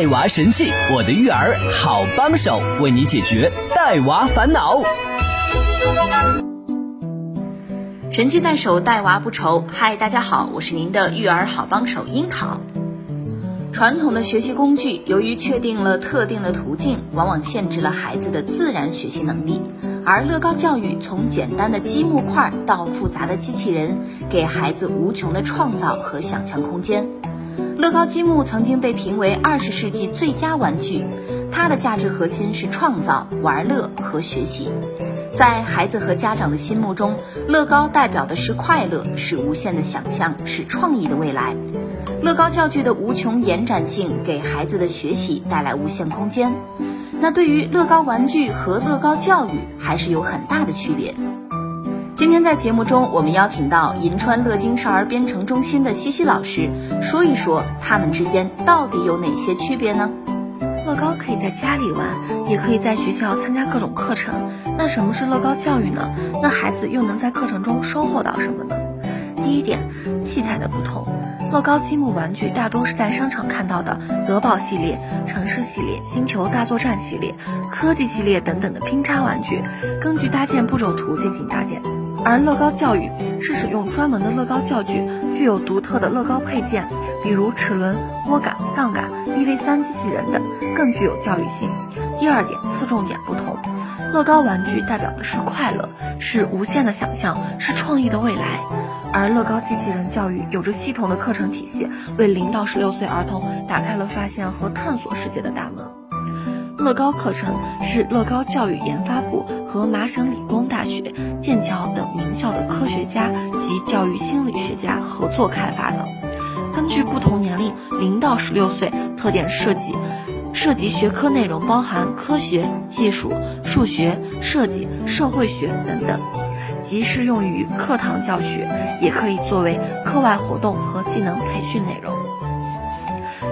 带娃神器，我的育儿好帮手，为你解决带娃烦恼。神器在手，带娃不愁。嗨，大家好，我是您的育儿好帮手樱桃。传统的学习工具由于确定了特定的途径，往往限制了孩子的自然学习能力。而乐高教育从简单的积木块到复杂的机器人，给孩子无穷的创造和想象空间。乐高积木曾经被评为二十世纪最佳玩具，它的价值核心是创造、玩乐和学习。在孩子和家长的心目中，乐高代表的是快乐，是无限的想象，是创意的未来。乐高教具的无穷延展性给孩子的学习带来无限空间。那对于乐高玩具和乐高教育还是有很大的区别。今天在节目中，我们邀请到银川乐金少儿编程中心的西西老师，说一说他们之间到底有哪些区别呢？乐高可以在家里玩，也可以在学校参加各种课程。那什么是乐高教育呢？那孩子又能在课程中收获到什么呢？第一点，器材的不同。乐高积木玩具大多是在商场看到的德宝系列、城市系列、星球大作战系列、科技系列等等的拼插玩具，根据搭建步骤图进行搭建。而乐高教育是使用专门的乐高教具，具有独特的乐高配件，比如齿轮、拨杆、杠杆、一 v 三机器人等，更具有教育性。第二点，侧重点不同。乐高玩具代表的是快乐，是无限的想象，是创意的未来。而乐高机器人教育有着系统的课程体系，为零到十六岁儿童打开了发现和探索世界的大门。乐高课程是乐高教育研发部和麻省理工大学、剑桥等名校的科学家及教育心理学家合作开发的。根据不同年龄（零到十六岁）特点设计，涉及学科内容包含科学、技术、数学、设计、社会学等等。既适用于课堂教学，也可以作为课外活动和技能培训内容。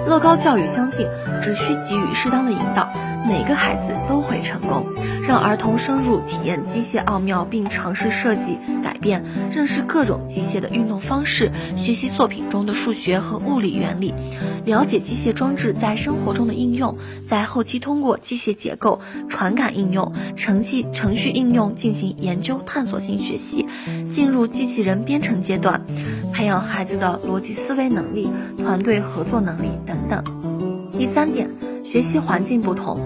乐高教育相信，只需给予适当的引导，每个孩子都会成功。让儿童深入体验机械奥妙，并尝试设计、改变、认识各种机械的运动方式，学习作品中的数学和物理原理，了解机械装置在生活中的应用，在后期通过机械结构、传感应用、程序程序应用进行研究探索性学习，进入机器人编程阶段，培养孩子的逻辑思维能力、团队合作能力等等。第三点，学习环境不同。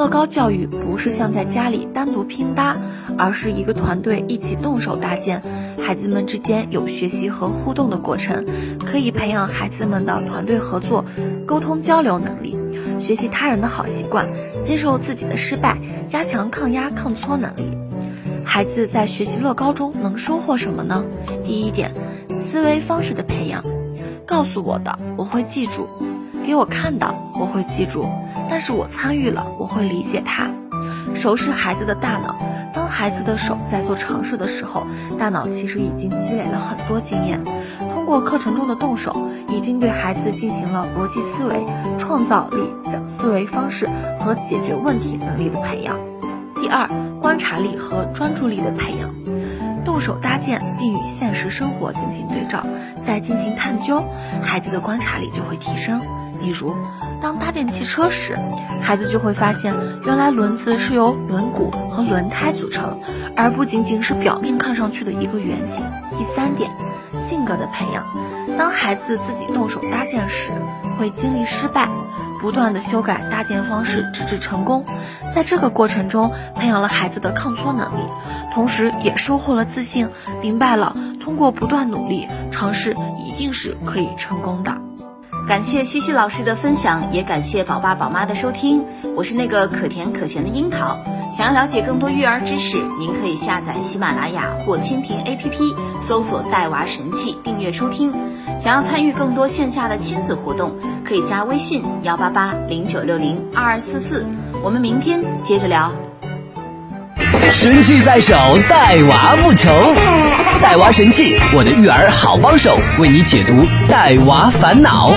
乐高教育不是像在家里单独拼搭，而是一个团队一起动手搭建，孩子们之间有学习和互动的过程，可以培养孩子们的团队合作、沟通交流能力，学习他人的好习惯，接受自己的失败，加强抗压抗挫能力。孩子在学习乐高中能收获什么呢？第一点，思维方式的培养，告诉我的我会记住，给我看到我会记住。但是我参与了，我会理解他。熟识孩子的大脑，当孩子的手在做尝试的时候，大脑其实已经积累了很多经验。通过课程中的动手，已经对孩子进行了逻辑思维、创造力的思维方式和解决问题能力的培养。第二，观察力和专注力的培养，动手搭建并与现实生活进行对照，再进行探究，孩子的观察力就会提升。例如，当搭建汽车时，孩子就会发现，原来轮子是由轮毂和轮胎组成，而不仅仅是表面看上去的一个圆形。第三点，性格的培养。当孩子自己动手搭建时，会经历失败，不断的修改搭建方式，直至成功。在这个过程中，培养了孩子的抗挫能力，同时也收获了自信，明白了通过不断努力尝试，一定是可以成功的。感谢西西老师的分享，也感谢宝爸宝妈的收听。我是那个可甜可咸的樱桃。想要了解更多育儿知识，您可以下载喜马拉雅或蜻蜓 APP，搜索“带娃神器”，订阅收听。想要参与更多线下的亲子活动，可以加微信幺八八零九六零二二四四。我们明天接着聊。神器在手，带娃不愁。带娃神器，我的育儿好帮手，为你解读带娃烦恼。